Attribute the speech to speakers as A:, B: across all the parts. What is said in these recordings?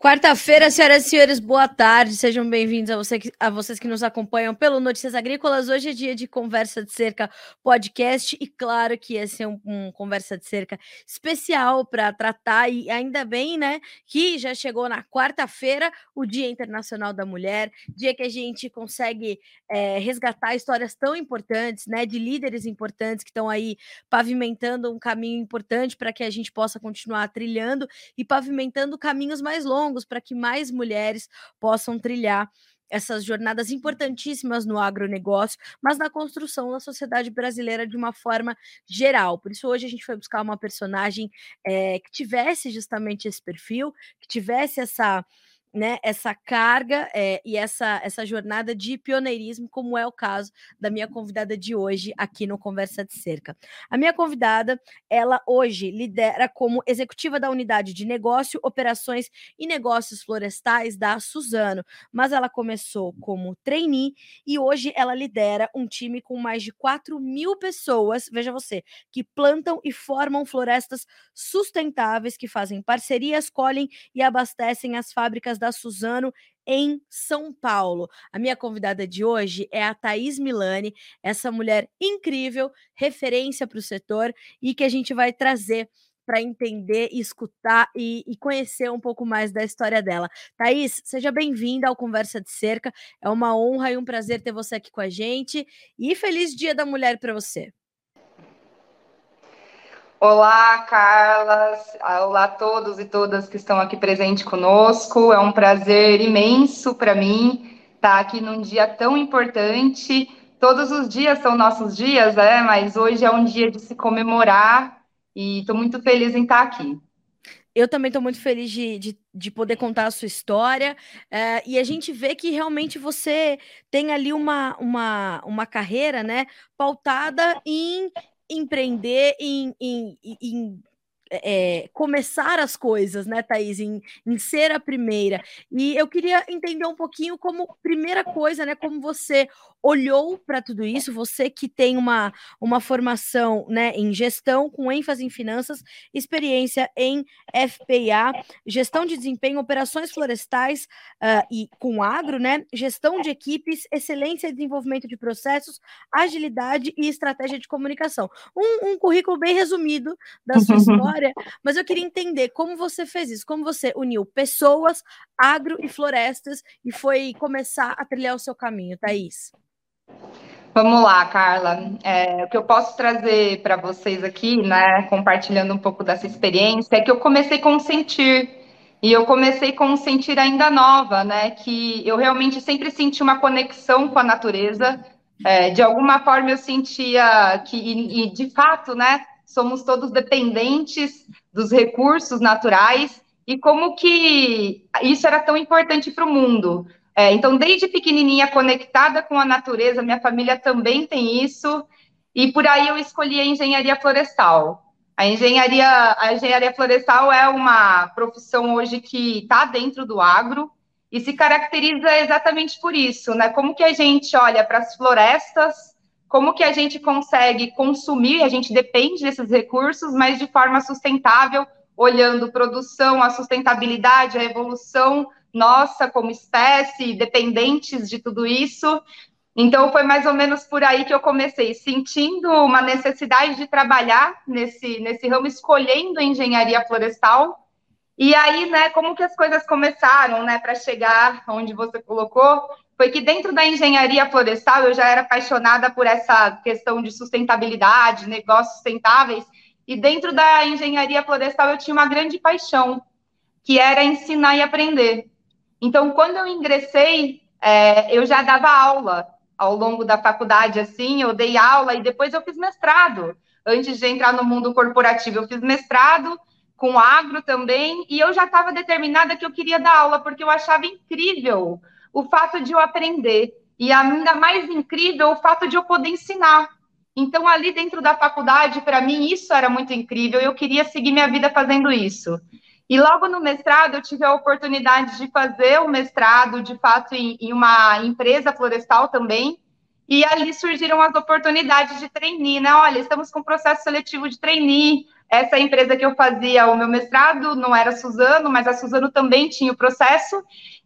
A: Quarta-feira, senhoras e senhores, boa tarde. Sejam bem-vindos a, você, a vocês que nos acompanham pelo Notícias Agrícolas. Hoje é dia de Conversa de Cerca podcast e claro que esse é um, um Conversa de Cerca especial para tratar e ainda bem, né, que já chegou na quarta-feira o Dia Internacional da Mulher, dia que a gente consegue é, resgatar histórias tão importantes, né, de líderes importantes que estão aí pavimentando um caminho importante para que a gente possa continuar trilhando e pavimentando caminhos mais longos longos para que mais mulheres possam trilhar essas jornadas importantíssimas no agronegócio, mas na construção da sociedade brasileira de uma forma geral. Por isso, hoje a gente foi buscar uma personagem é, que tivesse justamente esse perfil, que tivesse essa né, essa carga é, e essa, essa jornada de pioneirismo, como é o caso da minha convidada de hoje aqui no Conversa de Cerca. A minha convidada, ela hoje lidera como executiva da unidade de negócio, operações e negócios florestais da Suzano, mas ela começou como trainee e hoje ela lidera um time com mais de 4 mil pessoas, veja você, que plantam e formam florestas sustentáveis, que fazem parcerias, colhem e abastecem as fábricas da Suzano em São Paulo. A minha convidada de hoje é a Thaís Milani, essa mulher incrível, referência para o setor e que a gente vai trazer para entender, escutar e, e, conhecer um pouco mais da história dela. Thaís, seja bem-vinda ao Conversa de Cerca. É uma honra e um prazer ter você aqui com a gente. E feliz Dia da Mulher para você.
B: Olá, Carla. Olá a todos e todas que estão aqui presentes conosco. É um prazer imenso para mim estar aqui num dia tão importante. Todos os dias são nossos dias, né? Mas hoje é um dia de se comemorar e estou muito feliz em estar aqui.
A: Eu também estou muito feliz de, de, de, poder contar a sua história. É, e a gente vê que realmente você tem ali uma, uma, uma carreira né, pautada em empreender, em, em, em é, começar as coisas, né, Thaís, em, em, ser a primeira. E eu queria entender um pouquinho como primeira coisa, né, como você olhou para tudo isso, você que tem uma, uma formação né, em gestão, com ênfase em finanças, experiência em FPA, gestão de desempenho, operações florestais uh, e com agro, né, gestão de equipes, excelência e desenvolvimento de processos, agilidade e estratégia de comunicação. Um, um currículo bem resumido da sua história, mas eu queria entender como você fez isso, como você uniu pessoas, agro e florestas e foi começar a trilhar o seu caminho, Thaís.
B: Vamos lá, Carla. É, o que eu posso trazer para vocês aqui, né, compartilhando um pouco dessa experiência, é que eu comecei com sentir. E eu comecei com um sentir ainda nova, né? Que eu realmente sempre senti uma conexão com a natureza. É, de alguma forma eu sentia que, e, e de fato, né? Somos todos dependentes dos recursos naturais e como que isso era tão importante para o mundo. É, então, desde pequenininha, conectada com a natureza, minha família também tem isso, e por aí eu escolhi a engenharia florestal. A engenharia, a engenharia florestal é uma profissão hoje que está dentro do agro e se caracteriza exatamente por isso, né? Como que a gente olha para as florestas, como que a gente consegue consumir, a gente depende desses recursos, mas de forma sustentável, olhando produção, a sustentabilidade, a evolução nossa como espécie, dependentes de tudo isso. Então foi mais ou menos por aí que eu comecei, sentindo uma necessidade de trabalhar nesse, nesse ramo, escolhendo a engenharia florestal. E aí, né, como que as coisas começaram, né, para chegar onde você colocou, foi que dentro da engenharia florestal eu já era apaixonada por essa questão de sustentabilidade, negócios sustentáveis, e dentro da engenharia florestal eu tinha uma grande paixão, que era ensinar e aprender. Então, quando eu ingressei, é, eu já dava aula ao longo da faculdade, assim, eu dei aula e depois eu fiz mestrado. Antes de entrar no mundo corporativo, eu fiz mestrado com agro também, e eu já estava determinada que eu queria dar aula, porque eu achava incrível o fato de eu aprender, e ainda mais incrível o fato de eu poder ensinar. Então, ali dentro da faculdade, para mim, isso era muito incrível, eu queria seguir minha vida fazendo isso. E logo no mestrado, eu tive a oportunidade de fazer o mestrado, de fato, em, em uma empresa florestal também. e ali surgiram as oportunidades de trainee, né? Olha, estamos com processo seletivo de trainee. Essa empresa que eu fazia o meu mestrado não era a Suzano, mas a Suzano também tinha o processo.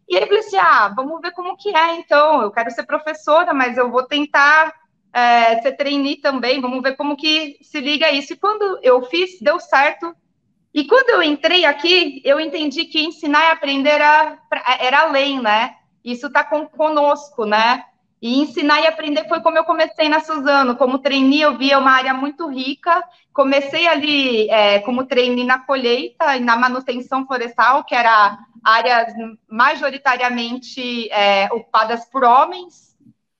B: E aí eu falei assim: ah, vamos ver como que é, então. Eu quero ser professora, mas eu vou tentar é, ser trainee também, vamos ver como que se liga isso. E quando eu fiz, deu certo. E quando eu entrei aqui, eu entendi que ensinar e aprender era, era além, né? Isso está conosco, né? E ensinar e aprender foi como eu comecei na Suzano. Como trainee, eu via uma área muito rica. Comecei ali é, como trainee na colheita e na manutenção florestal, que era áreas majoritariamente é, ocupadas por homens.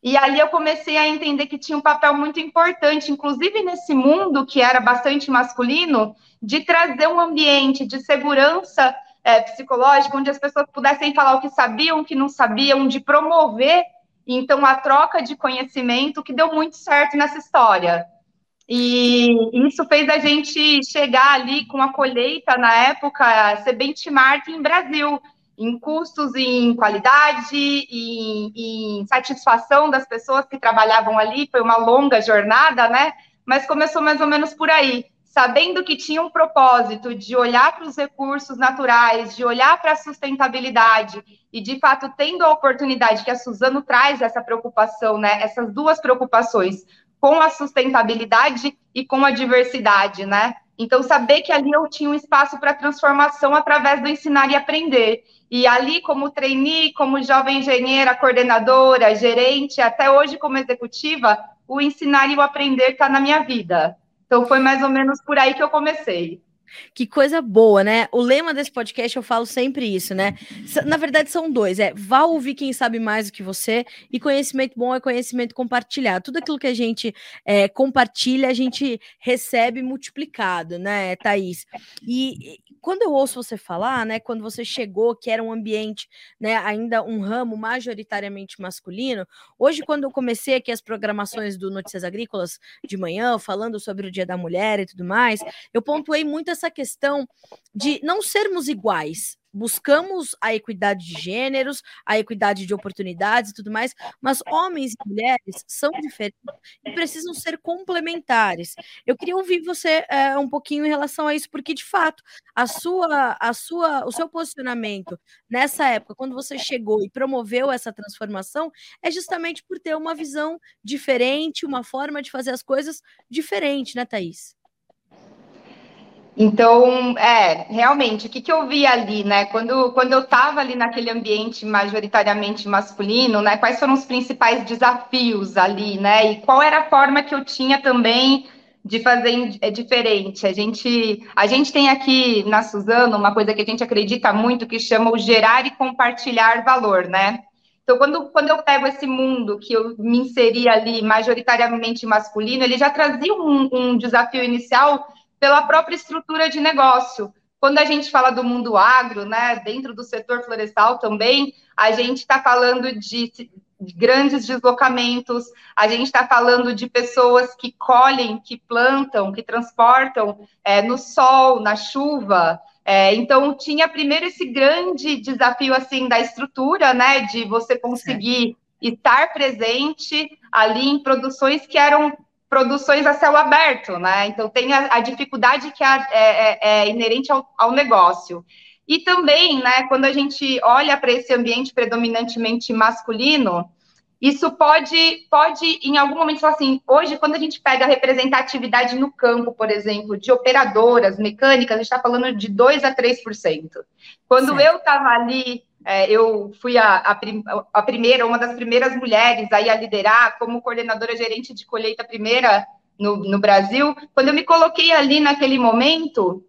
B: E ali eu comecei a entender que tinha um papel muito importante, inclusive nesse mundo que era bastante masculino, de trazer um ambiente de segurança é, psicológica, onde as pessoas pudessem falar o que sabiam, o que não sabiam, de promover então, a troca de conhecimento que deu muito certo nessa história. E isso fez a gente chegar ali com a colheita, na época, ser benchmark em Brasil, em custos, em qualidade, em, em satisfação das pessoas que trabalhavam ali. Foi uma longa jornada, né? Mas começou mais ou menos por aí sabendo que tinha um propósito de olhar para os recursos naturais, de olhar para a sustentabilidade e, de fato, tendo a oportunidade que a Suzano traz essa preocupação, né, essas duas preocupações, com a sustentabilidade e com a diversidade, né? Então, saber que ali eu tinha um espaço para transformação através do ensinar e aprender. E ali, como trainee, como jovem engenheira, coordenadora, gerente, até hoje como executiva, o ensinar e o aprender está na minha vida. Então foi mais ou menos por aí que eu comecei.
A: Que coisa boa, né? O lema desse podcast eu falo sempre isso, né? Na verdade, são dois: é vá ouvir quem sabe mais do que você, e conhecimento bom é conhecimento compartilhado. Tudo aquilo que a gente é, compartilha, a gente recebe multiplicado, né, Thaís? E, quando eu ouço você falar, né, quando você chegou, que era um ambiente, né, ainda um ramo majoritariamente masculino, hoje, quando eu comecei aqui as programações do Notícias Agrícolas de manhã, falando sobre o Dia da Mulher e tudo mais, eu pontuei muito essa questão de não sermos iguais, buscamos a equidade de gêneros, a equidade de oportunidades e tudo mais, mas homens e mulheres são diferentes e precisam ser complementares. Eu queria ouvir você é, um pouquinho em relação a isso, porque de fato a sua, a sua, o seu posicionamento nessa época, quando você chegou e promoveu essa transformação, é justamente por ter uma visão diferente, uma forma de fazer as coisas diferente, né, Thaís?
B: Então, é, realmente, o que, que eu vi ali, né? Quando, quando eu estava ali naquele ambiente majoritariamente masculino, né? Quais foram os principais desafios ali, né? E qual era a forma que eu tinha também de fazer é diferente? A gente, a gente tem aqui na Suzano uma coisa que a gente acredita muito que chama o gerar e compartilhar valor, né? Então, quando, quando eu pego esse mundo que eu me inseri ali majoritariamente masculino, ele já trazia um, um desafio inicial pela própria estrutura de negócio. Quando a gente fala do mundo agro, né, dentro do setor florestal também, a gente está falando de grandes deslocamentos, a gente está falando de pessoas que colhem, que plantam, que transportam é, no sol, na chuva. É, então tinha primeiro esse grande desafio assim da estrutura, né, de você conseguir estar presente ali em produções que eram produções a céu aberto, né? Então tem a, a dificuldade que é, é, é inerente ao, ao, negócio. E também, né, quando a gente olha para esse ambiente predominantemente masculino, isso pode, pode, em algum momento, falar assim, hoje, quando a gente pega a representatividade no campo, por exemplo, de operadoras mecânicas, a gente está falando de 2 a 3%. Quando certo. eu estava ali é, eu fui a, a, a, primeira, uma das primeiras mulheres aí a liderar como coordenadora gerente de colheita primeira no, no Brasil. Quando eu me coloquei ali naquele momento,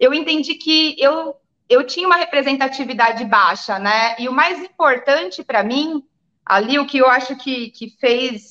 B: eu entendi que eu, eu tinha uma representatividade baixa, né? E o mais importante para mim, ali, o que eu acho que, que fez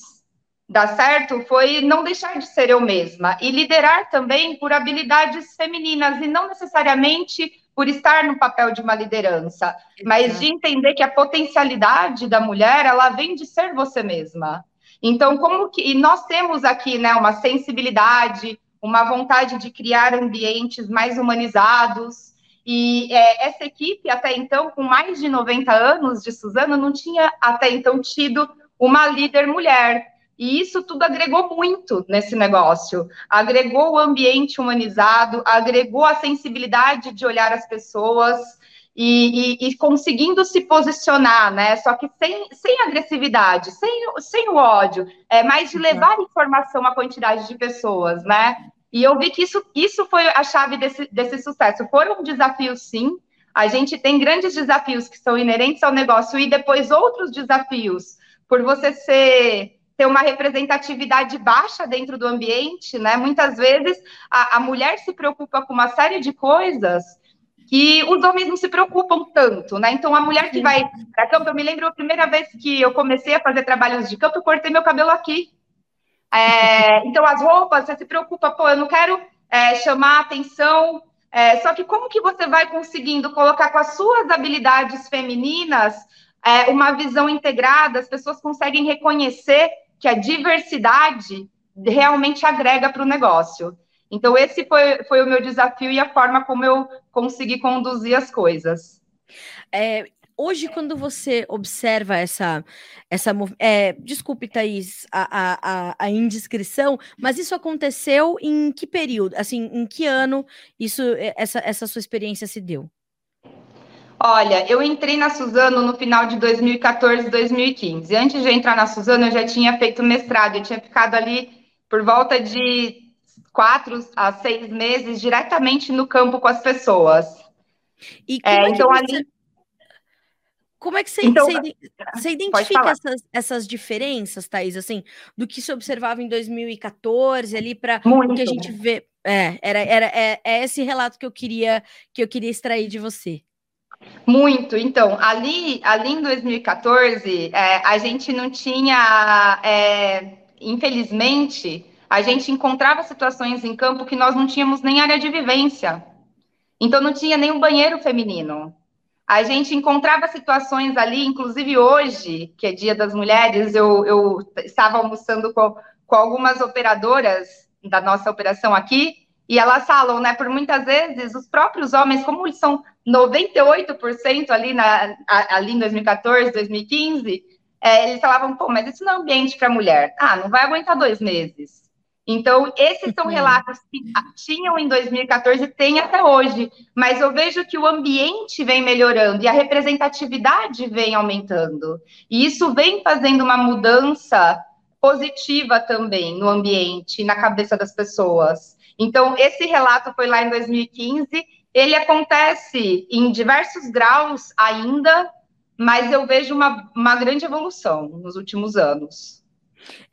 B: dar certo foi não deixar de ser eu mesma e liderar também por habilidades femininas e não necessariamente por estar no papel de uma liderança, mas de entender que a potencialidade da mulher, ela vem de ser você mesma. Então, como que e nós temos aqui, né, uma sensibilidade, uma vontade de criar ambientes mais humanizados. E é, essa equipe, até então, com mais de 90 anos de Suzano, não tinha até então tido uma líder mulher. E isso tudo agregou muito nesse negócio. Agregou o ambiente humanizado, agregou a sensibilidade de olhar as pessoas e, e, e conseguindo se posicionar, né? Só que sem, sem agressividade, sem, sem o ódio, é mais de levar informação à quantidade de pessoas, né? E eu vi que isso, isso foi a chave desse, desse sucesso. Foram desafios, sim. A gente tem grandes desafios que são inerentes ao negócio e depois outros desafios por você ser ter uma representatividade baixa dentro do ambiente, né? Muitas vezes a, a mulher se preocupa com uma série de coisas que os homens não se preocupam tanto, né? Então a mulher que vai para campo, eu me lembro a primeira vez que eu comecei a fazer trabalhos de campo, eu cortei meu cabelo aqui. É, então as roupas, você se preocupa, pô, eu não quero é, chamar atenção. É, só que como que você vai conseguindo colocar com as suas habilidades femininas é, uma visão integrada, as pessoas conseguem reconhecer que a diversidade realmente agrega para o negócio. Então, esse foi, foi o meu desafio e a forma como eu consegui conduzir as coisas.
A: É, hoje, quando você observa essa. essa é, desculpe, Thaís, a, a, a, indiscrição, mas isso aconteceu em que período? Assim, em que ano isso, essa, essa sua experiência se deu?
B: Olha, eu entrei na Suzano no final de 2014, 2015. Antes de entrar na Suzano, eu já tinha feito mestrado, eu tinha ficado ali por volta de quatro a seis meses diretamente no campo com as pessoas.
A: E como é, é então você... ali como é que você, então, você, você identifica essas, essas diferenças, Thaís, assim, do que se observava em 2014 ali para o que a gente vê? É, era, era, é, é, esse relato que eu queria que eu queria extrair de você.
B: Muito. Então, ali, ali em 2014, é, a gente não tinha, é, infelizmente, a gente encontrava situações em campo que nós não tínhamos nem área de vivência. Então, não tinha nem um banheiro feminino. A gente encontrava situações ali, inclusive hoje, que é Dia das Mulheres, eu, eu estava almoçando com, com algumas operadoras da nossa operação aqui, e elas falam, né, por muitas vezes, os próprios homens, como eles são 98% ali, na, ali em 2014, 2015, é, eles falavam, pô, mas isso não é ambiente para mulher. Ah, não vai aguentar dois meses. Então, esses são uhum. relatos que tinham em 2014 e tem até hoje, mas eu vejo que o ambiente vem melhorando e a representatividade vem aumentando. E isso vem fazendo uma mudança positiva também no ambiente, na cabeça das pessoas. Então, esse relato foi lá em 2015. Ele acontece em diversos graus ainda, mas eu vejo uma, uma grande evolução nos últimos anos.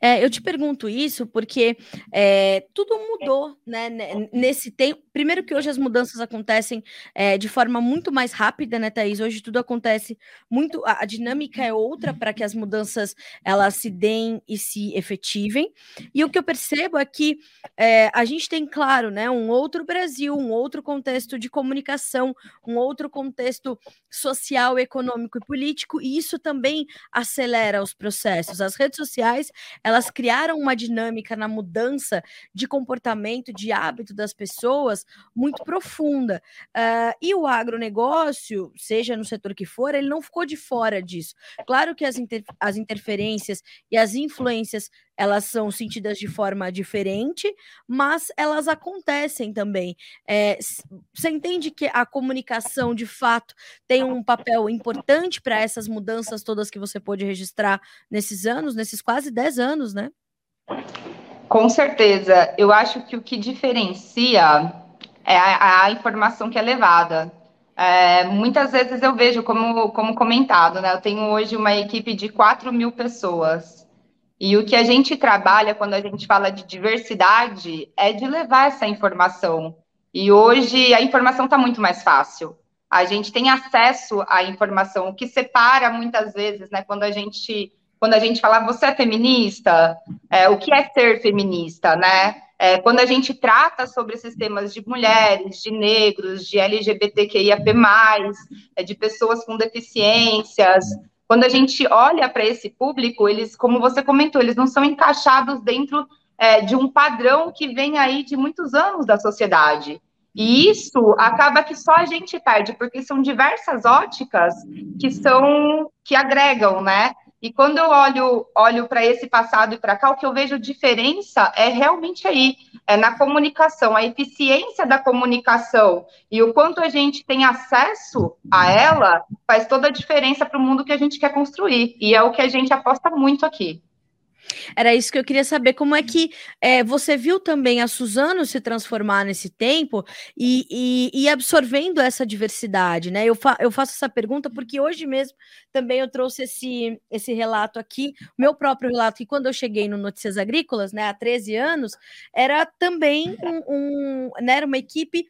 A: É, eu te pergunto isso porque é, tudo mudou, né? Nesse tempo. Primeiro que hoje as mudanças acontecem é, de forma muito mais rápida, né, Thaís? Hoje tudo acontece muito. A, a dinâmica é outra para que as mudanças elas se deem e se efetivem. E o que eu percebo é que é, a gente tem, claro, né, um outro Brasil, um outro contexto de comunicação, um outro contexto social, econômico e político, e isso também acelera os processos. As redes sociais elas criaram uma dinâmica na mudança de comportamento, de hábito das pessoas muito profunda. Uh, e o agronegócio, seja no setor que for, ele não ficou de fora disso. Claro que as, inter as interferências e as influências elas são sentidas de forma diferente, mas elas acontecem também. É, você entende que a comunicação, de fato, tem um papel importante para essas mudanças todas que você pôde registrar nesses anos, nesses quase 10 anos, né?
B: Com certeza. Eu acho que o que diferencia é a, a informação que é levada. É, muitas vezes eu vejo, como, como comentado, né? Eu tenho hoje uma equipe de 4 mil pessoas. E o que a gente trabalha quando a gente fala de diversidade é de levar essa informação. E hoje a informação está muito mais fácil. A gente tem acesso à informação, o que separa muitas vezes, né? Quando a gente quando a gente fala você é feminista, é, o que é ser feminista, né? É, quando a gente trata sobre esses temas de mulheres, de negros, de LGBTQIAP+, é, de pessoas com deficiências, quando a gente olha para esse público, eles, como você comentou, eles não são encaixados dentro é, de um padrão que vem aí de muitos anos da sociedade. E isso acaba que só a gente perde, porque são diversas óticas que são que agregam, né? E quando eu olho, olho para esse passado e para cá, o que eu vejo diferença é realmente aí, é na comunicação, a eficiência da comunicação e o quanto a gente tem acesso a ela faz toda a diferença para o mundo que a gente quer construir. E é o que a gente aposta muito aqui.
A: Era isso que eu queria saber. Como é que é, você viu também a Suzano se transformar nesse tempo e, e, e absorvendo essa diversidade, né? Eu, fa eu faço essa pergunta porque hoje mesmo também eu trouxe esse, esse relato aqui, meu próprio relato, que quando eu cheguei no Notícias Agrícolas, né, há 13 anos, era também um, um né, era uma equipe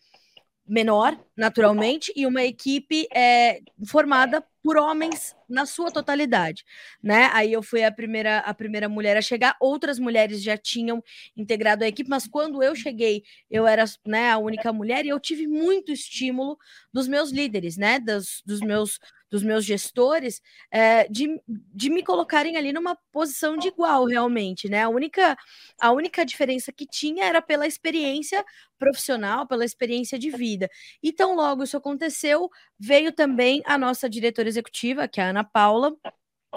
A: menor, naturalmente, e uma equipe é, formada por homens na sua totalidade, né? Aí eu fui a primeira a primeira mulher a chegar, outras mulheres já tinham integrado a equipe, mas quando eu cheguei, eu era, né, a única mulher e eu tive muito estímulo dos meus líderes, né, dos, dos meus dos meus gestores, é, de, de me colocarem ali numa posição de igual, realmente, né? A única, a única diferença que tinha era pela experiência profissional, pela experiência de vida. Então, logo isso aconteceu, veio também a nossa diretora executiva, que é a Ana Paula,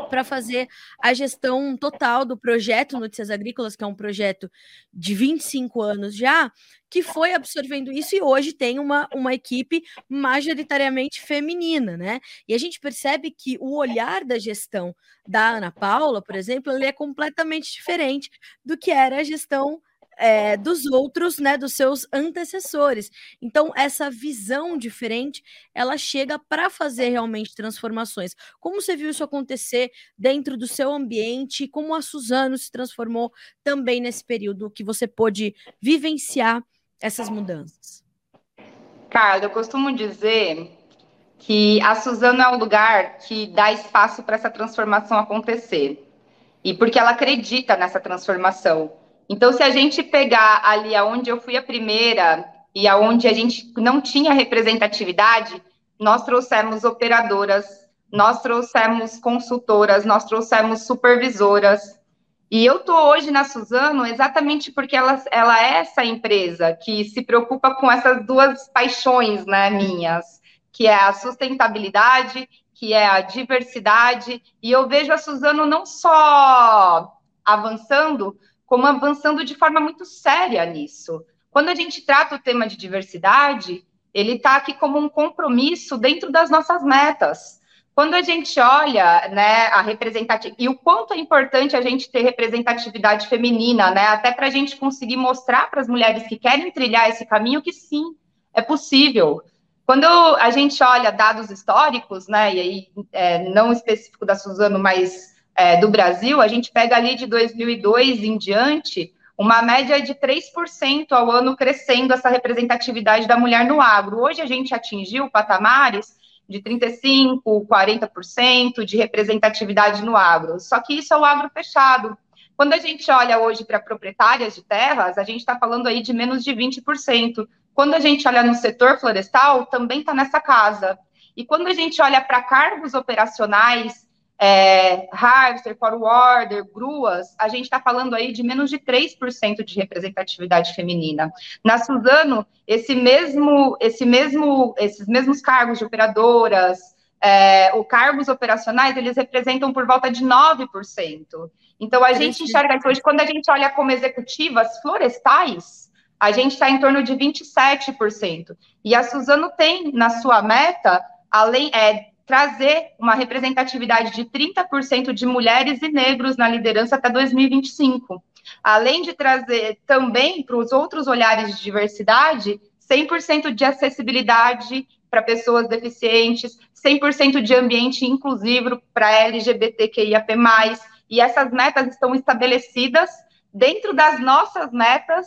A: para fazer a gestão total do projeto Notícias Agrícolas, que é um projeto de 25 anos já, que foi absorvendo isso e hoje tem uma, uma equipe majoritariamente feminina, né? E a gente percebe que o olhar da gestão da Ana Paula, por exemplo, ele é completamente diferente do que era a gestão é, dos outros, né, dos seus antecessores. Então, essa visão diferente, ela chega para fazer realmente transformações. Como você viu isso acontecer dentro do seu ambiente? Como a Suzano se transformou também nesse período que você pôde vivenciar essas mudanças?
B: Carla, eu costumo dizer que a Suzano é um lugar que dá espaço para essa transformação acontecer. E porque ela acredita nessa transformação. Então, se a gente pegar ali aonde eu fui a primeira e aonde a gente não tinha representatividade, nós trouxemos operadoras, nós trouxemos consultoras, nós trouxemos supervisoras. E eu estou hoje na Suzano exatamente porque ela, ela é essa empresa que se preocupa com essas duas paixões né, minhas, que é a sustentabilidade, que é a diversidade. E eu vejo a Suzano não só avançando, como avançando de forma muito séria nisso. Quando a gente trata o tema de diversidade, ele está aqui como um compromisso dentro das nossas metas. Quando a gente olha né, a representatividade, e o quanto é importante a gente ter representatividade feminina, né, até para a gente conseguir mostrar para as mulheres que querem trilhar esse caminho que sim, é possível. Quando a gente olha dados históricos, né, e aí é, não específico da Suzano, mas é, do Brasil, a gente pega ali de 2002 em diante, uma média de 3% ao ano crescendo essa representatividade da mulher no agro. Hoje a gente atingiu patamares de 35%, 40% de representatividade no agro. Só que isso é o agro fechado. Quando a gente olha hoje para proprietárias de terras, a gente está falando aí de menos de 20%. Quando a gente olha no setor florestal, também está nessa casa. E quando a gente olha para cargos operacionais, é, harvester, forwarder, gruas, a gente está falando aí de menos de 3% de representatividade feminina. Na Suzano, esse mesmo, esse mesmo, esses mesmos cargos de operadoras, é, os cargos operacionais, eles representam por volta de 9%. Então, a gente enxerga isso hoje, quando a gente olha como executivas florestais, a gente está em torno de 27%. E a Suzano tem na sua meta, além, é, trazer uma representatividade de 30% de mulheres e negros na liderança até 2025. Além de trazer também para os outros olhares de diversidade, 100% de acessibilidade para pessoas deficientes, 100% de ambiente inclusivo para LGBTQIAP+, e essas metas estão estabelecidas dentro das nossas metas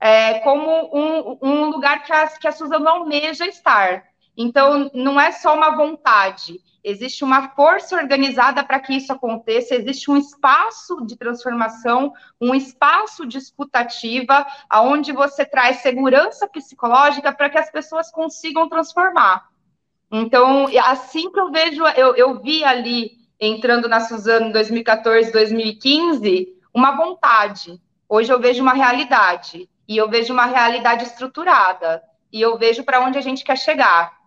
B: é, como um, um lugar que a, que a Suzana almeja estar. Então, não é só uma vontade, existe uma força organizada para que isso aconteça, existe um espaço de transformação, um espaço de escutativa, aonde você traz segurança psicológica para que as pessoas consigam transformar. Então, assim que eu vejo, eu, eu vi ali, entrando na Suzano em 2014, 2015, uma vontade. Hoje eu vejo uma realidade, e eu vejo uma realidade estruturada, e eu vejo para onde a gente quer chegar.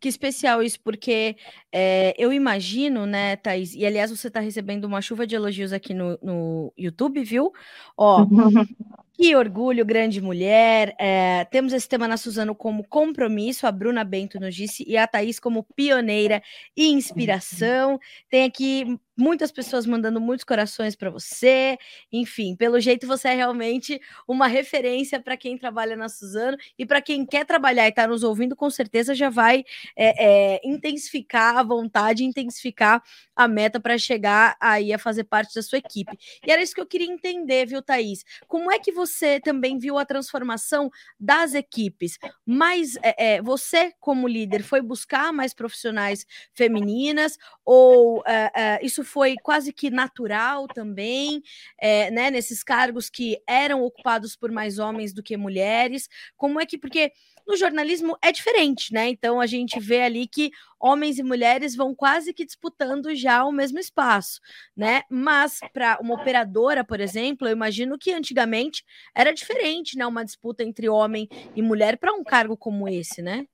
A: Que especial isso, porque é, eu imagino, né, Thaís, e aliás você está recebendo uma chuva de elogios aqui no, no YouTube, viu? Ó, Que orgulho, grande mulher. É, temos esse tema na Suzano como compromisso, a Bruna Bento nos disse, e a Thaís como pioneira e inspiração. Tem aqui muitas pessoas mandando muitos corações para você. Enfim, pelo jeito você é realmente uma referência para quem trabalha na Suzano e para quem quer trabalhar e está nos ouvindo, com certeza já vai é, é, intensificar a vontade, intensificar a meta para chegar aí a fazer parte da sua equipe. E era isso que eu queria entender, viu, Thaís? Como é que você também viu a transformação das equipes? Mas é, é você, como líder, foi buscar mais profissionais femininas ou é, é, isso foi quase que natural também, é, né, nesses cargos que eram ocupados por mais homens do que mulheres. Como é que, porque no jornalismo é diferente, né? Então a gente vê ali que homens e mulheres vão quase que disputando já o mesmo espaço, né? Mas para uma operadora, por exemplo, eu imagino que antigamente era diferente, né? Uma disputa entre homem e mulher para um cargo como esse, né?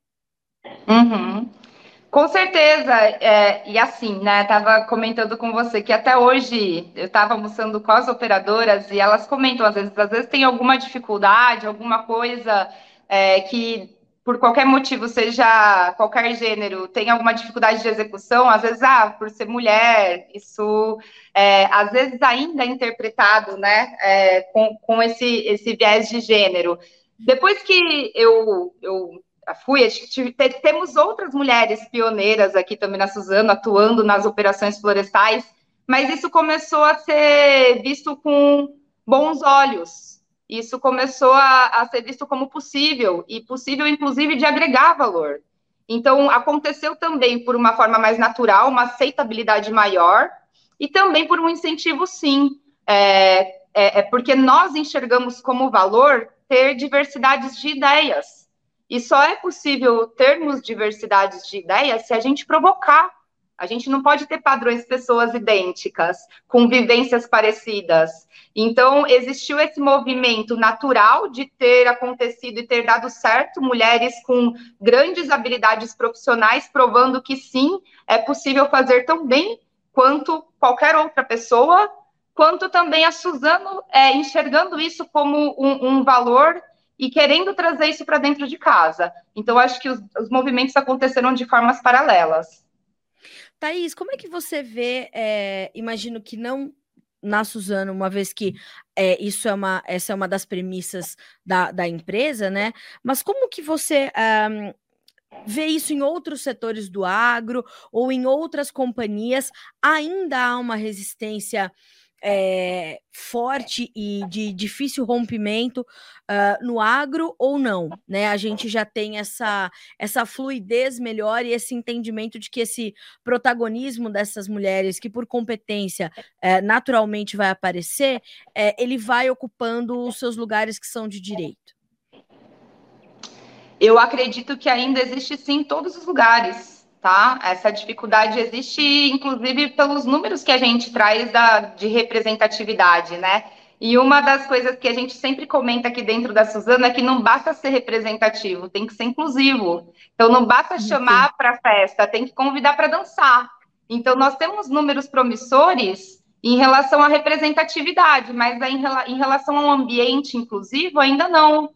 B: Uhum. Com certeza, é, e assim, né? Tava comentando com você que até hoje eu estava almoçando com as operadoras e elas comentam às vezes, às vezes tem alguma dificuldade, alguma coisa é, que por qualquer motivo, seja qualquer gênero, tem alguma dificuldade de execução, às vezes, ah, por ser mulher, isso é, às vezes ainda é interpretado, né, é, com, com esse, esse viés de gênero. Depois que eu, eu fui, temos outras mulheres pioneiras aqui também na Suzano, atuando nas operações florestais, mas isso começou a ser visto com bons olhos. Isso começou a, a ser visto como possível, e possível, inclusive, de agregar valor. Então, aconteceu também por uma forma mais natural, uma aceitabilidade maior, e também por um incentivo, sim. É, é, é porque nós enxergamos como valor ter diversidades de ideias e só é possível termos diversidades de ideias se a gente provocar. A gente não pode ter padrões pessoas idênticas, com vivências parecidas. Então, existiu esse movimento natural de ter acontecido e ter dado certo, mulheres com grandes habilidades profissionais, provando que sim, é possível fazer tão bem quanto qualquer outra pessoa, quanto também a Suzano é, enxergando isso como um, um valor e querendo trazer isso para dentro de casa. Então, acho que os, os, movimentos aconteceram de formas paralelas.
A: Thaís, como é que você vê? É, imagino que não na Suzano, uma vez que é, isso é uma, essa é uma das premissas da, da empresa, né? Mas como que você um, vê isso em outros setores do agro ou em outras companhias? Ainda há uma resistência é, forte e de difícil rompimento uh, no agro ou não, né? A gente já tem essa, essa fluidez melhor e esse entendimento de que esse protagonismo dessas mulheres, que por competência é, naturalmente vai aparecer, é, ele vai ocupando os seus lugares que são de direito.
B: Eu acredito que ainda existe sim em todos os lugares tá? Essa dificuldade existe, inclusive, pelos números que a gente traz da, de representatividade, né? E uma das coisas que a gente sempre comenta aqui dentro da Suzana é que não basta ser representativo, tem que ser inclusivo. Então, não basta chamar para festa, tem que convidar para dançar. Então, nós temos números promissores em relação à representatividade, mas em, em relação ao ambiente inclusivo, ainda não.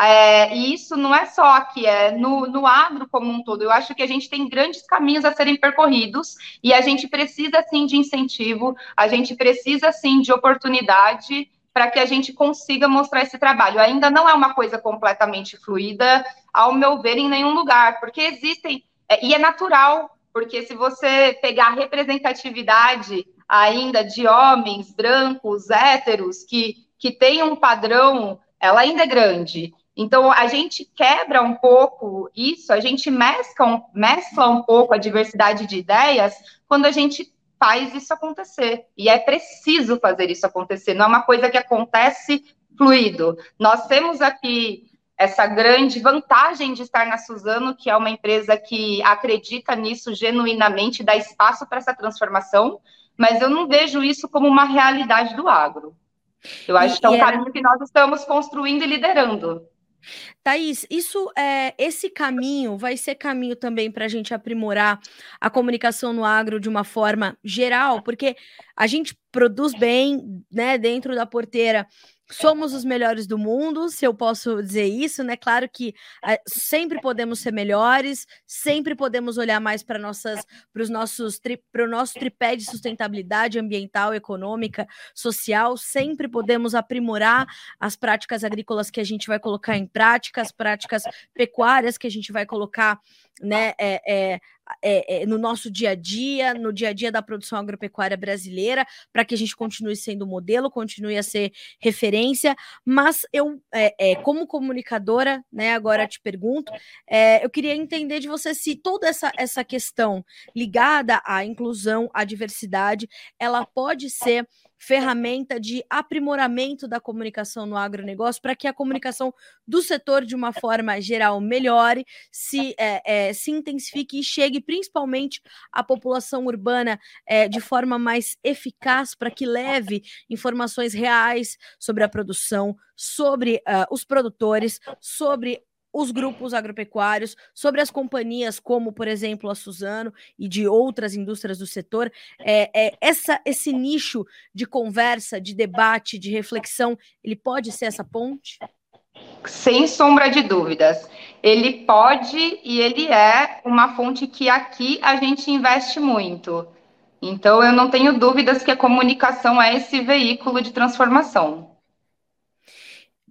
B: É, e isso não é só aqui, é no, no agro como um todo. Eu acho que a gente tem grandes caminhos a serem percorridos e a gente precisa sim de incentivo, a gente precisa sim de oportunidade para que a gente consiga mostrar esse trabalho. Ainda não é uma coisa completamente fluida, ao meu ver, em nenhum lugar, porque existem, é, e é natural, porque se você pegar a representatividade ainda de homens brancos, héteros, que, que tem um padrão, ela ainda é grande. Então, a gente quebra um pouco isso, a gente mescla, mescla um pouco a diversidade de ideias quando a gente faz isso acontecer. E é preciso fazer isso acontecer, não é uma coisa que acontece fluido. Nós temos aqui essa grande vantagem de estar na Suzano, que é uma empresa que acredita nisso genuinamente, dá espaço para essa transformação, mas eu não vejo isso como uma realidade do agro. Eu acho que é um caminho que nós estamos construindo e liderando.
A: Thaís, isso é esse caminho vai ser caminho também para a gente aprimorar a comunicação no agro de uma forma geral, porque a gente produz bem, né, dentro da porteira somos os melhores do mundo, se eu posso dizer isso, né? Claro que uh, sempre podemos ser melhores, sempre podemos olhar mais para nossas para os nossos para o nosso tripé de sustentabilidade ambiental, econômica, social, sempre podemos aprimorar as práticas agrícolas que a gente vai colocar em prática, as práticas pecuárias que a gente vai colocar né, é, é, é, no nosso dia a dia, no dia a dia da produção agropecuária brasileira, para que a gente continue sendo modelo, continue a ser referência. Mas eu, como comunicadora, né, agora te pergunto, eu queria entender de você se toda essa, essa questão ligada à inclusão, à diversidade, ela pode ser ferramenta de aprimoramento da comunicação no agronegócio para que a comunicação do setor, de uma forma geral, melhore, se, é, é, se intensifique e chegue principalmente à população urbana é, de forma mais eficaz, para que leve informações reais sobre a produção, sobre uh, os produtores, sobre os grupos agropecuários, sobre as companhias como, por exemplo, a Suzano e de outras indústrias do setor. É, é, essa, esse nicho de conversa, de debate, de reflexão, ele pode ser essa ponte?
B: Sem sombra de dúvidas. Ele pode e ele é uma fonte que aqui a gente investe muito. Então, eu não tenho dúvidas que a comunicação é esse veículo de transformação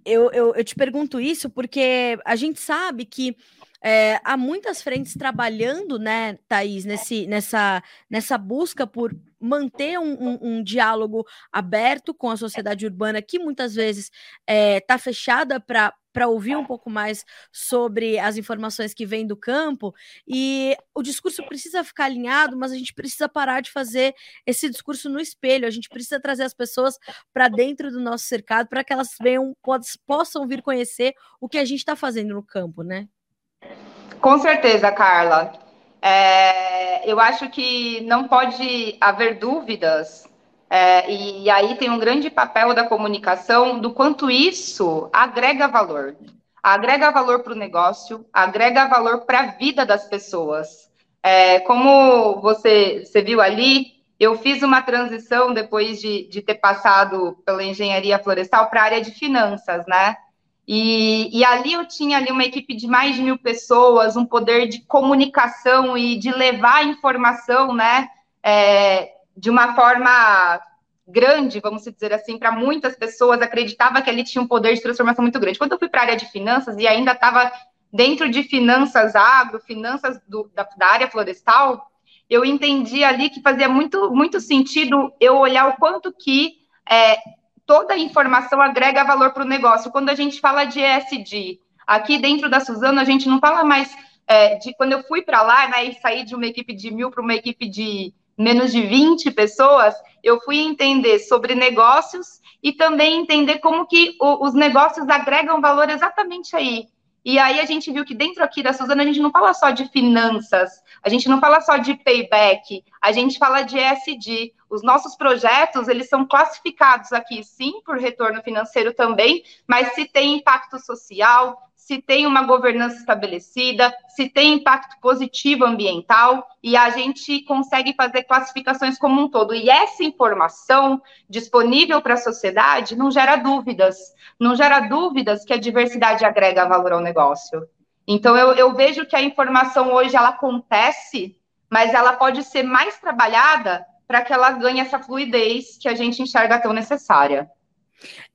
A: eu, eu, eu te pergunto isso porque a gente sabe que é, há muitas frentes trabalhando, né, Thaís, nesse, nessa, nessa busca por manter um, um, um, diálogo aberto com a sociedade urbana, que muitas vezes está é, tá fechada para para ouvir um pouco mais sobre as informações que vêm do campo. E o discurso precisa ficar alinhado, mas a gente precisa parar de fazer esse discurso no espelho. A gente precisa trazer as pessoas para dentro do nosso cercado para que elas venham, possam vir conhecer o que a gente está fazendo no campo, né?
B: Com certeza, Carla. É, eu acho que não pode haver dúvidas é, e aí tem um grande papel da comunicação do quanto isso agrega valor. Agrega valor para o negócio, agrega valor para a vida das pessoas. É, como você, você viu ali, eu fiz uma transição depois de, de ter passado pela engenharia florestal para a área de finanças, né? E, e, ali eu tinha ali uma equipe de mais de mil pessoas, um poder de comunicação e de levar informação, né? É, de uma forma grande, vamos dizer assim, para muitas pessoas, acreditava que ali tinha um poder de transformação muito grande. Quando eu fui para a área de finanças e ainda estava dentro de finanças agro, finanças do, da, da, área florestal, eu entendi ali que fazia muito, muito sentido eu olhar o quanto que é, toda a informação agrega valor para o negócio. Quando a gente fala de ESG, aqui dentro da Suzano, a gente não fala mais é, de quando eu fui para lá né, e saí de uma equipe de mil para uma equipe de menos de 20 pessoas, eu fui entender sobre negócios e também entender como que o, os negócios agregam valor exatamente aí. E aí a gente viu que dentro aqui da Suzana a gente não fala só de finanças, a gente não fala só de payback, a gente fala de ESG. Os nossos projetos, eles são classificados aqui, sim, por retorno financeiro também, mas se tem impacto social, se tem uma governança estabelecida, se tem impacto positivo ambiental, e a gente consegue fazer classificações como um todo. E essa informação disponível para a sociedade não gera dúvidas, não gera dúvidas que a diversidade agrega valor ao negócio. Então, eu, eu vejo que a informação hoje ela acontece, mas ela pode ser mais trabalhada para que ela ganhe essa fluidez que a gente enxerga tão necessária.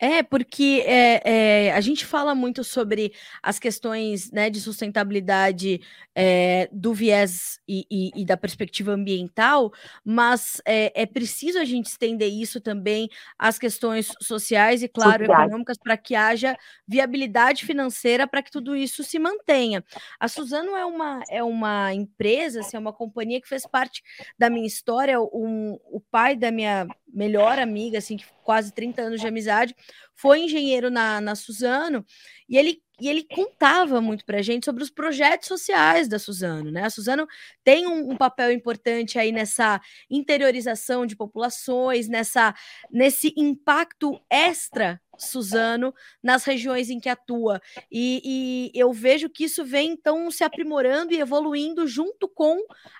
A: É, porque é, é, a gente fala muito sobre as questões né, de sustentabilidade é, do viés e, e, e, da perspectiva ambiental, mas é, preciso a gente estender isso também às questões sociais e, claro, econômicas, para que haja viabilidade financeira para que tudo isso se mantenha. A Suzano é uma, é uma empresa, assim, é uma companhia que fez parte da minha história. Um, o pai da minha melhor amiga, assim, que quase 30 anos de amizade, foi engenheiro na, na Suzano, e ele e ele contava muito para a gente sobre os projetos sociais da Suzano, né? A Suzano tem um, um, papel importante aí nessa interiorização de populações, nessa nesse impacto extra Suzano nas regiões em que atua. E, e, eu vejo que isso vem então se aprimorando e evoluindo junto com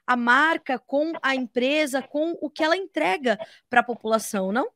A: a marca, com a empresa, com o que ela entrega para a população, não?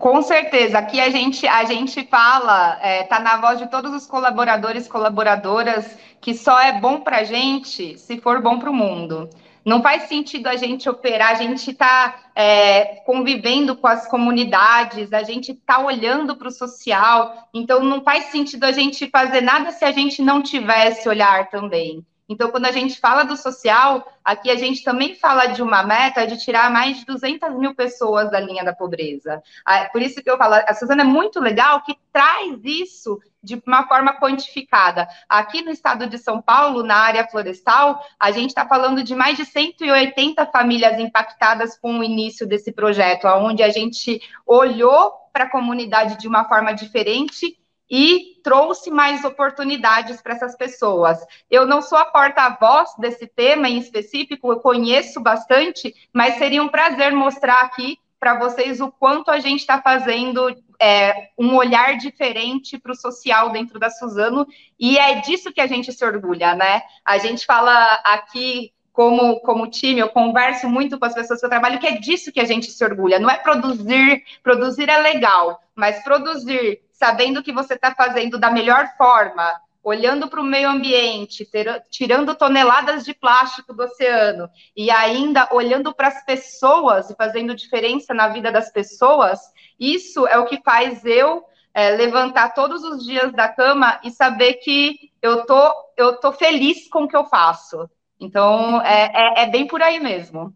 B: Com certeza, aqui a gente a gente fala, é, tá na voz de todos os colaboradores, colaboradoras, que só é bom para a gente se for bom para o mundo. Não faz sentido a gente operar, a gente está é, convivendo com as comunidades, a gente está olhando para o social, então não faz sentido a gente fazer nada se a gente não tivesse olhar também. Então, quando a gente fala do social, aqui a gente também fala de uma meta de tirar mais de 200 mil pessoas da linha da pobreza. Ah, por isso que eu falo, a Suzana é muito legal que traz isso de uma forma quantificada. Aqui no estado de São Paulo, na área florestal, a gente está falando de mais de 180 famílias impactadas com o início desse projeto, onde a gente olhou para a comunidade de uma forma diferente e trouxe mais oportunidades para essas pessoas. Eu não sou a porta-voz desse tema em específico, eu conheço bastante, mas seria um prazer mostrar aqui para vocês o quanto a gente está fazendo é, um olhar diferente para o social dentro da Suzano, e é disso que a gente se orgulha, né? A gente fala aqui como, como time, eu converso muito com as pessoas que eu trabalho, que é disso que a gente se orgulha. Não é produzir, produzir é legal, mas produzir sabendo que você está fazendo da melhor forma, olhando para o meio ambiente, ter, tirando toneladas de plástico do oceano e ainda olhando para as pessoas e fazendo diferença na vida das pessoas, isso é o que faz eu é, levantar todos os dias da cama e saber que eu tô, eu tô feliz com o que eu faço. Então, é, é, é bem por aí mesmo.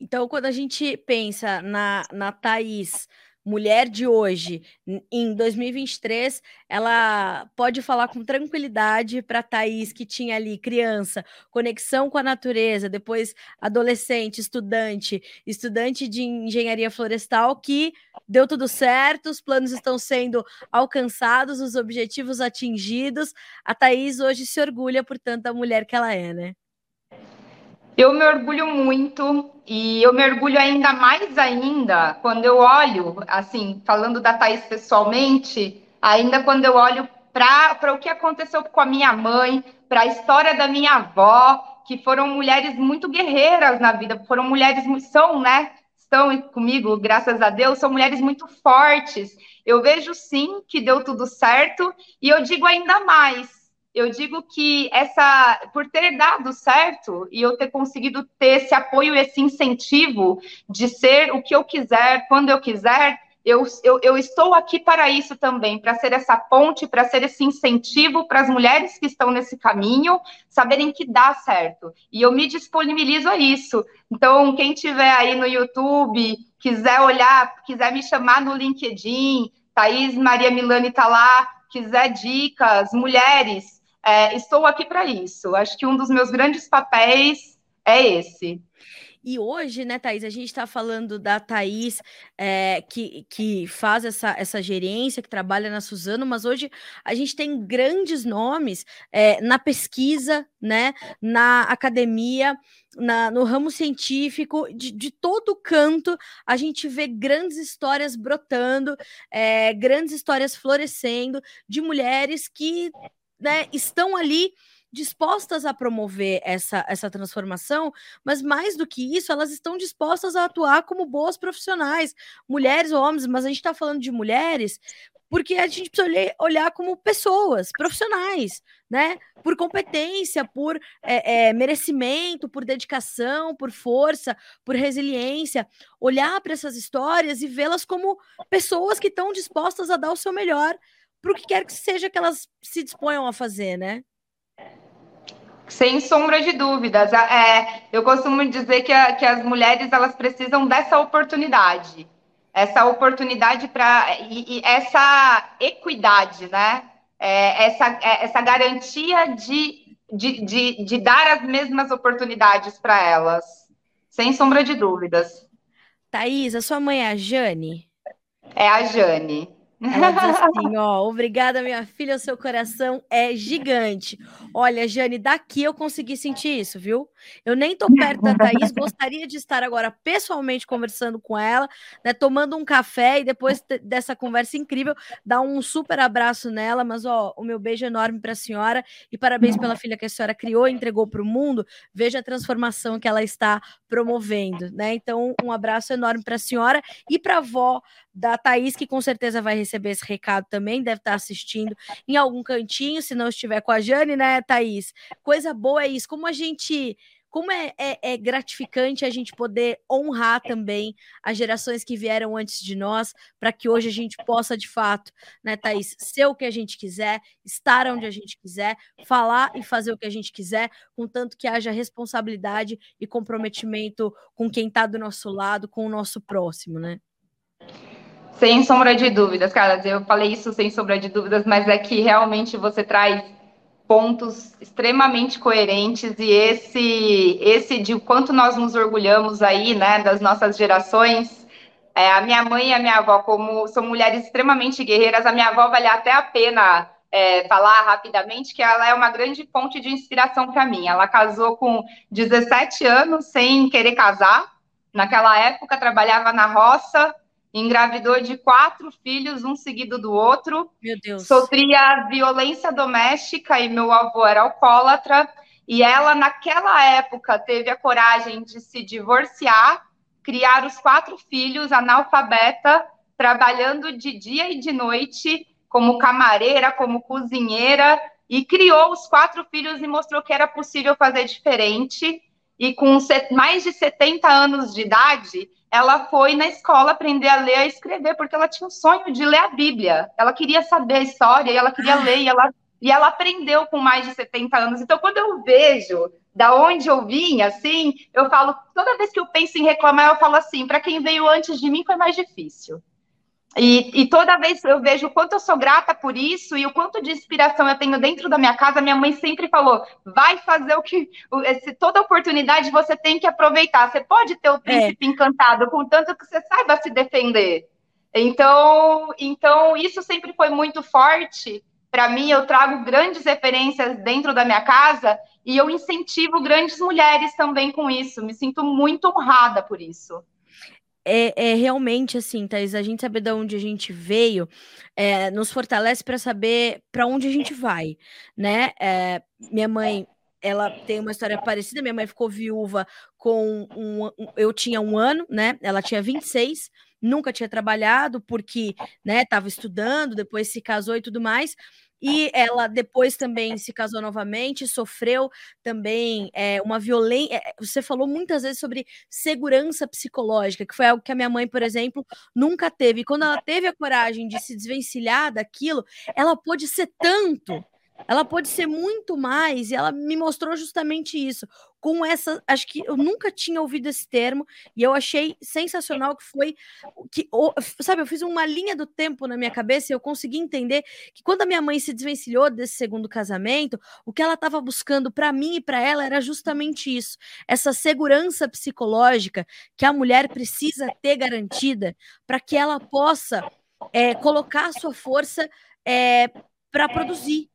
A: Então, quando a gente pensa na, na Thaís mulher de hoje, em 2023, ela pode falar com tranquilidade para Thaís, que tinha ali criança, conexão com a natureza, depois adolescente, estudante, estudante de engenharia florestal, que deu tudo certo, os planos estão sendo alcançados, os objetivos atingidos. A Thaís hoje se orgulha por tanta mulher que ela é, né?
B: Eu me orgulho muito e eu me orgulho ainda mais ainda quando eu olho, assim, falando da Thaís pessoalmente, ainda quando eu olho para o que aconteceu com a minha mãe, para a história da minha avó, que foram mulheres muito guerreiras na vida, foram mulheres, são, né? Estão comigo, graças a Deus, são mulheres muito fortes. Eu vejo sim que deu tudo certo, e eu digo ainda mais, eu digo que essa, por ter dado certo e eu ter conseguido ter esse apoio, esse incentivo de ser o que eu quiser, quando eu quiser, eu, eu, eu estou aqui para isso também, para ser essa ponte, para ser esse incentivo para as mulheres que estão nesse caminho saberem que dá certo. E eu me disponibilizo a isso. Então, quem tiver aí no YouTube, quiser olhar, quiser me chamar no LinkedIn, Thaís Maria Milani está lá, quiser dicas, mulheres, é, estou aqui para isso. Acho que um dos meus grandes papéis é esse.
A: E hoje, né, Thaís, a gente está falando da Thaís, é, que, que faz essa, essa gerência, que trabalha na Suzano, mas hoje a gente tem grandes nomes é, na pesquisa, né, na academia, na, no ramo científico, de, de todo canto, a gente vê grandes histórias brotando, é, grandes histórias florescendo, de mulheres que né, estão ali dispostas a promover essa, essa transformação, mas mais do que isso, elas estão dispostas a atuar como boas profissionais, mulheres ou homens, mas a gente está falando de mulheres porque a gente precisa olhar como pessoas, profissionais, né? Por competência, por é, é, merecimento, por dedicação, por força, por resiliência. Olhar para essas histórias e vê-las como pessoas que estão dispostas a dar o seu melhor para o que quer que seja que elas se disponham a fazer, né?
B: Sem sombra de dúvidas. É, eu costumo dizer que, a, que as mulheres elas precisam dessa oportunidade. Essa oportunidade para. E, e, essa equidade, né? É, essa, é, essa garantia de, de, de, de dar as mesmas oportunidades para elas. Sem sombra de dúvidas.
A: Thaís, a sua mãe é a Jane?
B: É a Jane.
A: Ela diz assim, ó, obrigada, minha filha, o seu coração é gigante. Olha, Jane, daqui eu consegui sentir isso, viu? Eu nem tô perto da Thaís, gostaria de estar agora pessoalmente conversando com ela, né, tomando um café e depois dessa conversa incrível, dar um super abraço nela, mas ó, o meu beijo enorme para a senhora e parabéns pela filha que a senhora criou e entregou para o mundo. Veja a transformação que ela está promovendo, né? Então, um abraço enorme para a senhora e para a avó da Thaís, que com certeza vai receber esse recado também, deve estar assistindo em algum cantinho, se não estiver com a Jane, né, Thaís? Coisa boa é isso, como a gente. Como é, é, é, gratificante a gente poder honrar também as gerações que vieram antes de nós, para que hoje a gente possa, de fato, né, Thaís, ser o que a gente quiser, estar onde a gente quiser, falar e fazer o que a gente quiser, contanto que haja responsabilidade e comprometimento com quem está do nosso lado, com o nosso próximo, né?
B: Sem sombra de dúvidas, Carla. Eu falei isso sem sombra de dúvidas, mas é que realmente você traz pontos extremamente coerentes e esse esse de quanto nós nos orgulhamos aí, né, das nossas gerações. É, a minha mãe e a minha avó, como são mulheres extremamente guerreiras, a minha avó vale até a pena é, falar rapidamente que ela é uma grande fonte de inspiração para mim. Ela casou com 17 anos sem querer casar. Naquela época trabalhava na roça, engravidou de quatro filhos, um seguido do outro.
A: Meu Deus.
B: Sofria violência doméstica e meu avô era alcoólatra. E ela, naquela época, teve a coragem de se divorciar, criar os quatro filhos, analfabeta, trabalhando de dia e de noite, como camareira, como cozinheira, e criou os quatro filhos e mostrou que era possível fazer diferente. E com mais de 70 anos de idade, ela foi na escola aprender a ler e a escrever, porque ela tinha o sonho de ler a Bíblia. Ela queria saber a história e ela queria ah. ler, e ela, e ela aprendeu com mais de 70 anos. Então, quando eu vejo da onde eu vim, assim, eu falo, toda vez que eu penso em reclamar, eu falo assim, para quem veio antes de mim foi mais difícil. E, e, toda vez eu vejo o quanto eu sou grata por isso e o quanto de inspiração eu tenho dentro da minha casa, minha mãe sempre falou: vai fazer o que. Esse, toda oportunidade você tem que aproveitar. Você pode ter o príncipe é. encantado, contanto que você saiba se defender. Então, então isso sempre foi muito forte para mim. Eu trago grandes referências dentro da minha casa e eu incentivo grandes mulheres também com isso. Me sinto muito honrada por isso
A: é, é, realmente assim, Thais, a gente saber de onde a gente veio é, nos fortalece para saber para onde a gente vai, né? É, minha mãe, ela tem uma história parecida. Minha mãe ficou viúva com um, um, eu tinha um ano, né? Ela tinha 26, nunca tinha trabalhado porque, né? Estava estudando, depois se casou e tudo mais. E ela depois também se casou novamente, sofreu também é, uma violência. Eh, você falou muitas vezes sobre segurança psicológica, que foi algo que a minha mãe, por exemplo, nunca teve. E quando ela teve a coragem de se desvencilhar daquilo, ela pôde ser tanto ela pode ser muito mais, e ela me mostrou justamente isso. Com essa, acho que eu nunca tinha ouvido esse termo, e eu achei sensacional que foi que, sabe, eu fiz uma linha do tempo na minha cabeça e eu consegui entender que quando a minha mãe se desvencilhou desse segundo casamento, o que ela estava buscando para mim e para ela era justamente isso, essa segurança psicológica que a mulher precisa ter garantida para que ela possa é, colocar a sua força é, para produzir,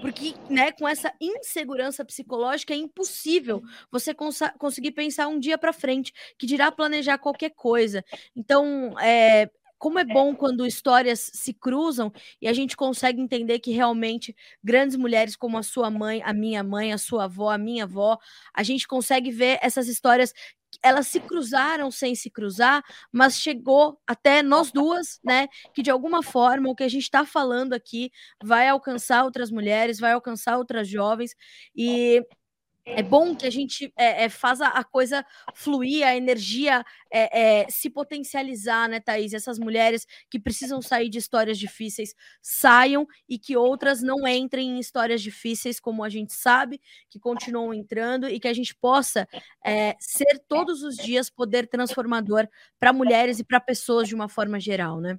A: porque, né, com essa insegurança psicológica é impossível você cons conseguir pensar um dia para frente, que dirá planejar qualquer coisa. Então, é, como é bom quando histórias se cruzam e a gente consegue entender que realmente grandes mulheres como a sua mãe, a minha mãe, a sua avó, a minha avó, a gente consegue ver essas histórias elas se cruzaram sem se cruzar, mas chegou até nós duas, né? Que de alguma forma o que a gente está falando aqui vai alcançar outras mulheres, vai alcançar outras jovens, e é bom que a gente é, é, a, coisa fluir, a energia é, é, se potencializar, né, Thaís? Essas mulheres que precisam sair de histórias difíceis saiam e que outras não entrem em histórias difíceis, como a gente sabe, que continuam entrando e que a gente possa é, ser todos os dias poder transformador para mulheres e para pessoas de uma forma geral, né?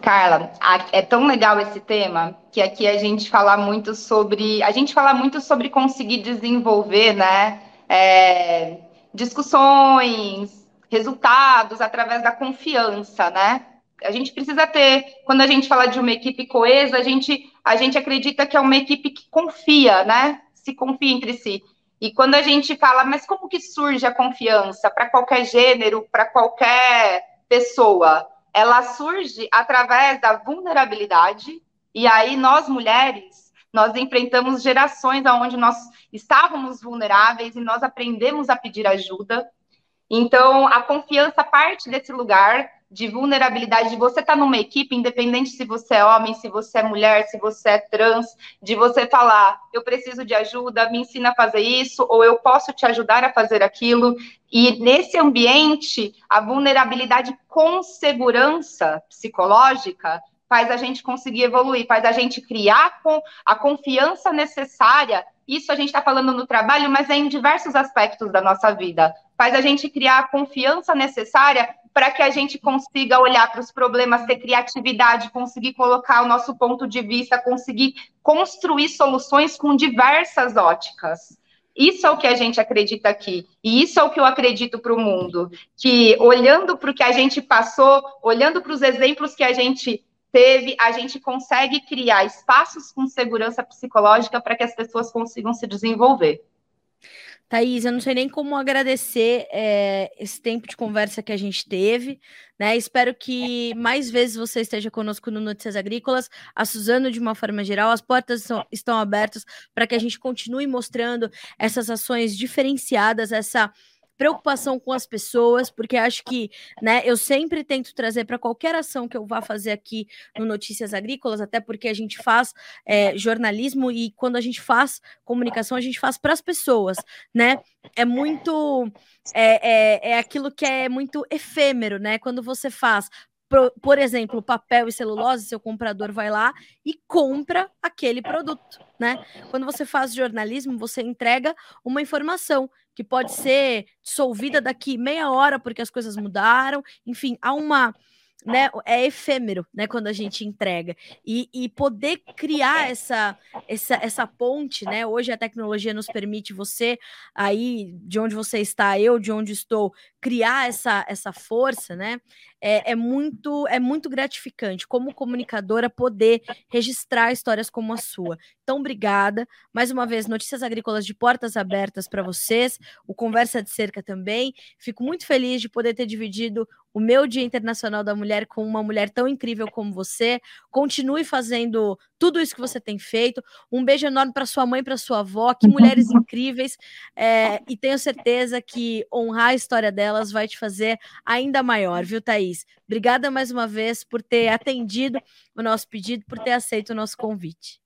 B: Carla, é tão legal esse tema que aqui a gente fala muito sobre, a gente fala muito sobre conseguir desenvolver, né, é, discussões, resultados através da confiança, né? A gente precisa ter, quando a gente fala de uma equipe coesa, a gente, a gente acredita que é uma equipe que confia, né? Se confia entre si. E quando a gente fala, mas como que surge a confiança para qualquer gênero, para qualquer pessoa? Ela surge através da vulnerabilidade. E aí nós mulheres, nós enfrentamos gerações onde nós estávamos vulneráveis e nós aprendemos a pedir ajuda. Então, a confiança parte desse lugar de vulnerabilidade, de você estar tá numa equipe, independente se você é homem, se você é mulher, se você é trans, de você falar, eu preciso de ajuda, me ensina a fazer isso, ou eu posso te ajudar a fazer aquilo. E nesse ambiente, a vulnerabilidade com segurança psicológica faz a gente conseguir evoluir, faz a gente criar a confiança necessária. Isso a gente está falando no trabalho, mas é em diversos aspectos da nossa vida. Faz a gente criar a confiança necessária para que a gente consiga olhar para os problemas, ter criatividade, conseguir colocar o nosso ponto de vista, conseguir construir soluções com diversas óticas. Isso é o que a gente acredita aqui, e isso é o que eu acredito para o mundo. Que olhando para o que a gente passou, olhando para os exemplos que a gente teve, a gente consegue criar espaços com segurança psicológica para que as pessoas consigam se desenvolver.
A: Thaís, eu não sei nem como agradecer é, esse tempo de conversa que a gente teve, né? Espero que mais vezes você esteja conosco no Notícias Agrícolas, a Suzano de uma forma geral, as portas são, estão abertas para que a gente continue mostrando essas ações diferenciadas, essa preocupação com as pessoas, porque acho que, né, eu sempre tento trazer para qualquer ação que eu vá fazer aqui no Notícias Agrícolas, até porque a gente faz é, jornalismo e quando a gente faz comunicação, a gente faz para as pessoas, né? É muito. É, é, é aquilo que é muito efêmero, né? Quando você faz por, exemplo, papel e celulose, seu comprador vai lá e compra aquele produto, né? Quando você faz jornalismo, você entrega uma informação que pode ser dissolvida daqui meia hora porque as coisas mudaram. Enfim, há uma né, é efêmero, né, quando a gente entrega. E, e poder criar essa, essa, essa ponte, né? Hoje a tecnologia nos permite você, aí de onde você está, eu de onde estou, criar essa, essa força, né? É, é, muito é muito gratificante como comunicadora poder registrar histórias como a sua. Então, obrigada. Mais uma vez, Notícias Agrícolas de portas abertas para vocês, o Conversa de Cerca também. Fico muito feliz de poder ter dividido o meu Dia Internacional da Mulher com uma mulher tão incrível como você. Continue fazendo tudo isso que você tem feito. Um beijo enorme para sua mãe, para sua avó, que mulheres incríveis. É, e tenho certeza que honrar a história delas vai te fazer ainda maior, viu, Thaís? Obrigada mais uma vez por ter atendido o nosso pedido, por ter aceito o nosso convite.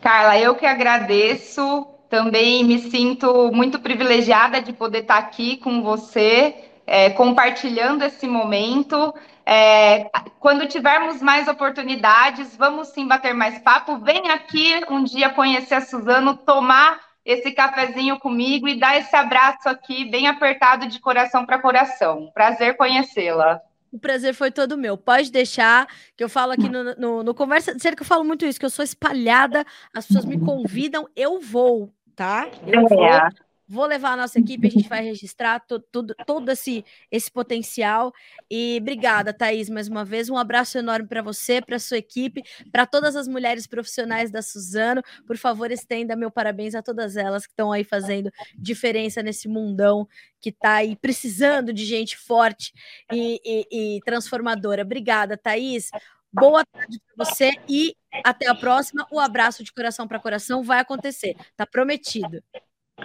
B: Carla, eu que agradeço. Também me sinto muito privilegiada de poder estar aqui com você, é, compartilhando esse momento. É, quando tivermos mais oportunidades, vamos sim bater mais papo. Vem aqui um dia conhecer a Suzano, tomar esse cafezinho comigo e dar esse abraço aqui bem apertado de coração para coração. Prazer conhecê-la.
A: O prazer foi todo meu. Pode deixar, que eu falo aqui no, no, no Conversa de que eu falo muito isso, que eu sou espalhada, as pessoas me convidam, eu vou, tá? Eu é. vou Vou levar a nossa equipe, a gente vai registrar todo, todo, esse, esse potencial. E obrigada, Thaís, mais uma vez. Um abraço enorme para você, para sua equipe, para todas as mulheres profissionais da Suzano. Por favor, estenda meu parabéns a todas elas que estão aí fazendo diferença nesse mundão que está aí precisando de gente forte e, e, e transformadora. Obrigada, Thaís. Boa tarde para você e até a próxima. O abraço de coração para coração vai acontecer, tá prometido.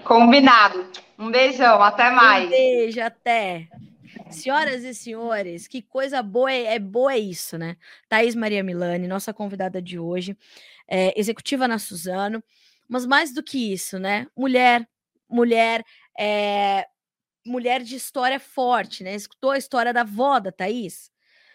B: Combinado. Um beijão, até mais.
A: Um beijo, até. Senhoras e senhores, que coisa boa é, é boa é isso, né? Thaís Maria Milani, nossa convidada de hoje, é, executiva na Suzano, mas mais do que isso, né? Mulher, mulher, é, mulher de história forte, né? Escutou a história da avó da Thaís?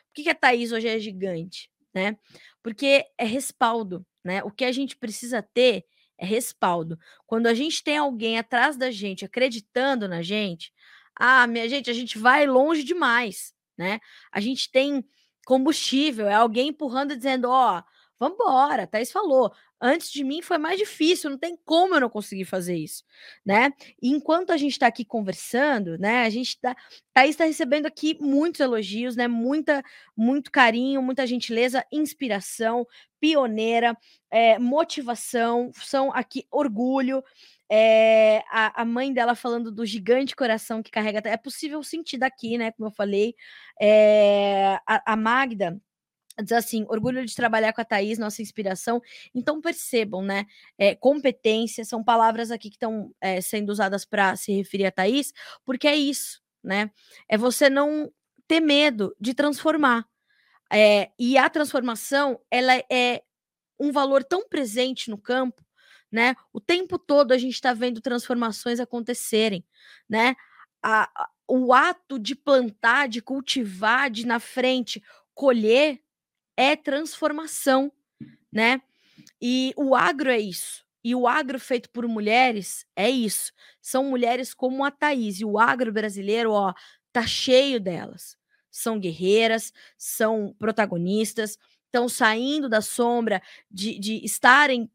A: Por que, que a Thaís hoje é gigante, né? Porque é respaldo, né? O que a gente precisa ter é respaldo. Quando a gente tem alguém atrás da gente acreditando na gente, ah, minha gente, a gente vai longe demais, né? A gente tem combustível, é alguém empurrando dizendo, ó, oh, Vambora, Thaís falou. Antes de mim foi mais difícil, não tem como eu não conseguir fazer isso, né? E enquanto a gente está aqui conversando, né? A gente tá. Thaís está recebendo aqui muitos elogios, né? Muita, muito carinho, muita gentileza, inspiração, pioneira, é, motivação, são aqui orgulho. É, a, a, mãe dela falando do gigante coração que carrega. É possível sentir daqui, né? Como eu falei. É, a, a Magda diz assim: orgulho de trabalhar com a Thaís, nossa inspiração. Então percebam, né? É, competência são palavras aqui que estão é, sendo usadas para se referir a Thaís, porque é isso, né? É você não ter medo de transformar. É, e a transformação, ela é um valor tão presente no campo, né? O tempo todo a gente está vendo transformações acontecerem, né? A, a, o ato de plantar, de cultivar, de na frente colher, é transformação, né? E o agro é isso. E o agro feito por mulheres é isso. São mulheres como a Thaís. E o agro brasileiro, ó, tá cheio delas. São guerreiras, são protagonistas, estão saindo da sombra de, de estarem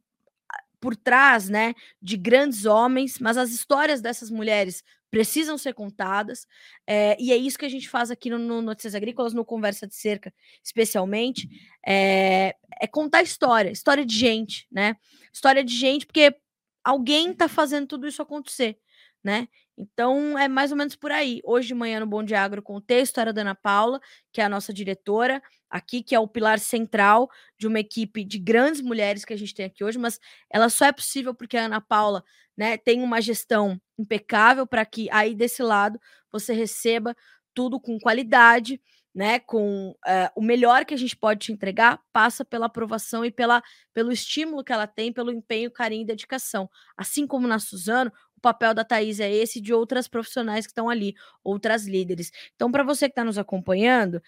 A: por trás, né, de grandes homens, mas as histórias dessas mulheres precisam ser contadas, é, e é isso que a gente faz aqui no, no, Notícias Agrícolas, no Conversa de Cerca, especialmente, é, é contar história, história de gente, né? História de gente, porque alguém está fazendo tudo isso acontecer, né? Então é mais ou menos por aí. Hoje de manhã no Bom de Agro contei a história da Ana Paula, que é a nossa diretora aqui, que é o pilar central de uma equipe de grandes mulheres que a gente tem aqui hoje, mas ela só é possível porque a Ana Paula né, tem uma gestão impecável para que aí desse lado você receba tudo com qualidade, né, com uh, o melhor que a gente pode te entregar, passa pela aprovação e pela, pelo estímulo que ela tem, pelo empenho, carinho e dedicação. Assim como na Suzano, o papel da Thaís é esse de outras profissionais que estão ali, outras líderes. Então, para você que está nos acompanhando,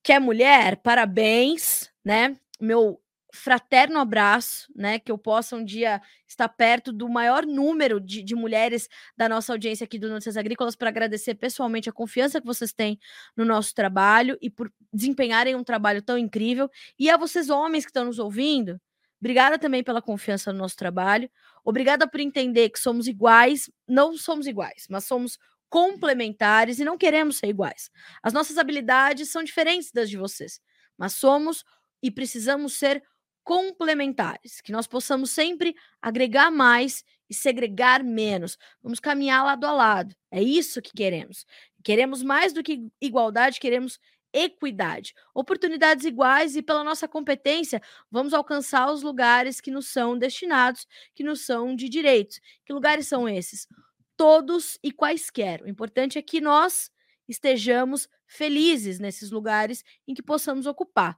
A: que é mulher, parabéns, né? Meu fraterno abraço, né? Que eu possa um dia estar perto do maior número de, de mulheres da nossa audiência aqui do Notícias Agrícolas para agradecer pessoalmente a confiança que vocês têm no nosso trabalho e por desempenharem um trabalho tão incrível. E a vocês, homens que estão nos ouvindo, obrigada também pela confiança no nosso trabalho. Obrigada por entender que somos iguais, não somos iguais, mas somos complementares e não queremos ser iguais. As nossas habilidades são diferentes das de vocês, mas somos e precisamos ser complementares, que nós possamos sempre agregar mais e segregar menos. Vamos caminhar lado a lado. É isso que queremos. Queremos mais do que igualdade, queremos equidade, oportunidades iguais e pela nossa competência vamos alcançar os lugares que nos são destinados, que nos são de direitos. Que lugares são esses? Todos e quaisquer. O importante é que nós estejamos felizes nesses lugares em que possamos ocupar.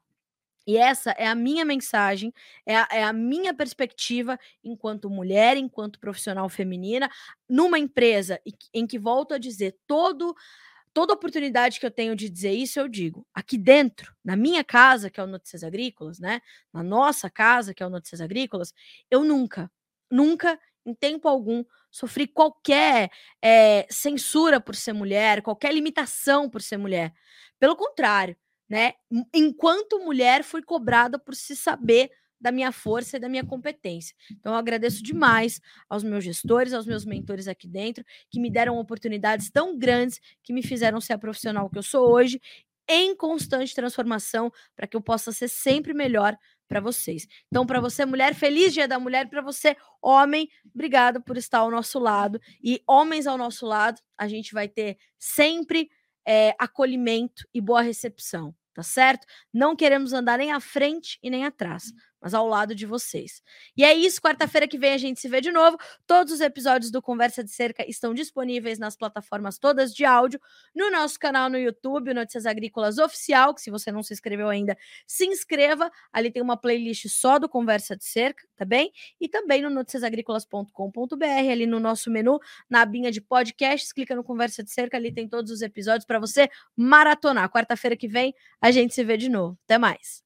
A: E essa é a minha mensagem, é a, é a, minha perspectiva enquanto mulher, enquanto profissional feminina, numa empresa em que, volto a dizer, todo, toda oportunidade que eu tenho de dizer isso, eu digo. Aqui dentro, na minha casa, que é o Notícias Agrícolas, né? Na nossa casa, que é o Notícias Agrícolas, eu nunca, nunca, em tempo algum, sofri qualquer é, censura por ser mulher, qualquer limitação por ser mulher. Pelo contrário né? Enquanto mulher, fui cobrada por se saber da minha força e da minha competência. Então, eu agradeço demais aos meus gestores, aos meus mentores aqui dentro, que me deram oportunidades tão grandes que me fizeram ser a profissional que eu sou hoje, em constante transformação, para que eu possa ser sempre melhor para vocês. Então, para você, mulher, feliz Dia da Mulher, para você, homem, obrigado por estar ao nosso lado. E homens ao nosso lado, a gente vai ter sempre é, acolhimento e boa recepção, tá certo? Não queremos andar nem à frente e nem atrás mas ao lado de vocês. E é isso, quarta-feira que vem a gente se vê de novo. Todos os episódios do Conversa de Cerca estão disponíveis nas plataformas todas de áudio, no nosso canal no YouTube, Notícias Agrícolas Oficial, que se você não se inscreveu ainda, se inscreva. Ali tem uma playlist só do Conversa de Cerca, tá bem? E também no noticiasagricolas.com.br, ali no nosso menu, na abinha de podcasts, clica no Conversa de Cerca, ali tem todos os episódios para você maratonar. Quarta-feira que vem a gente se vê de novo. Até mais.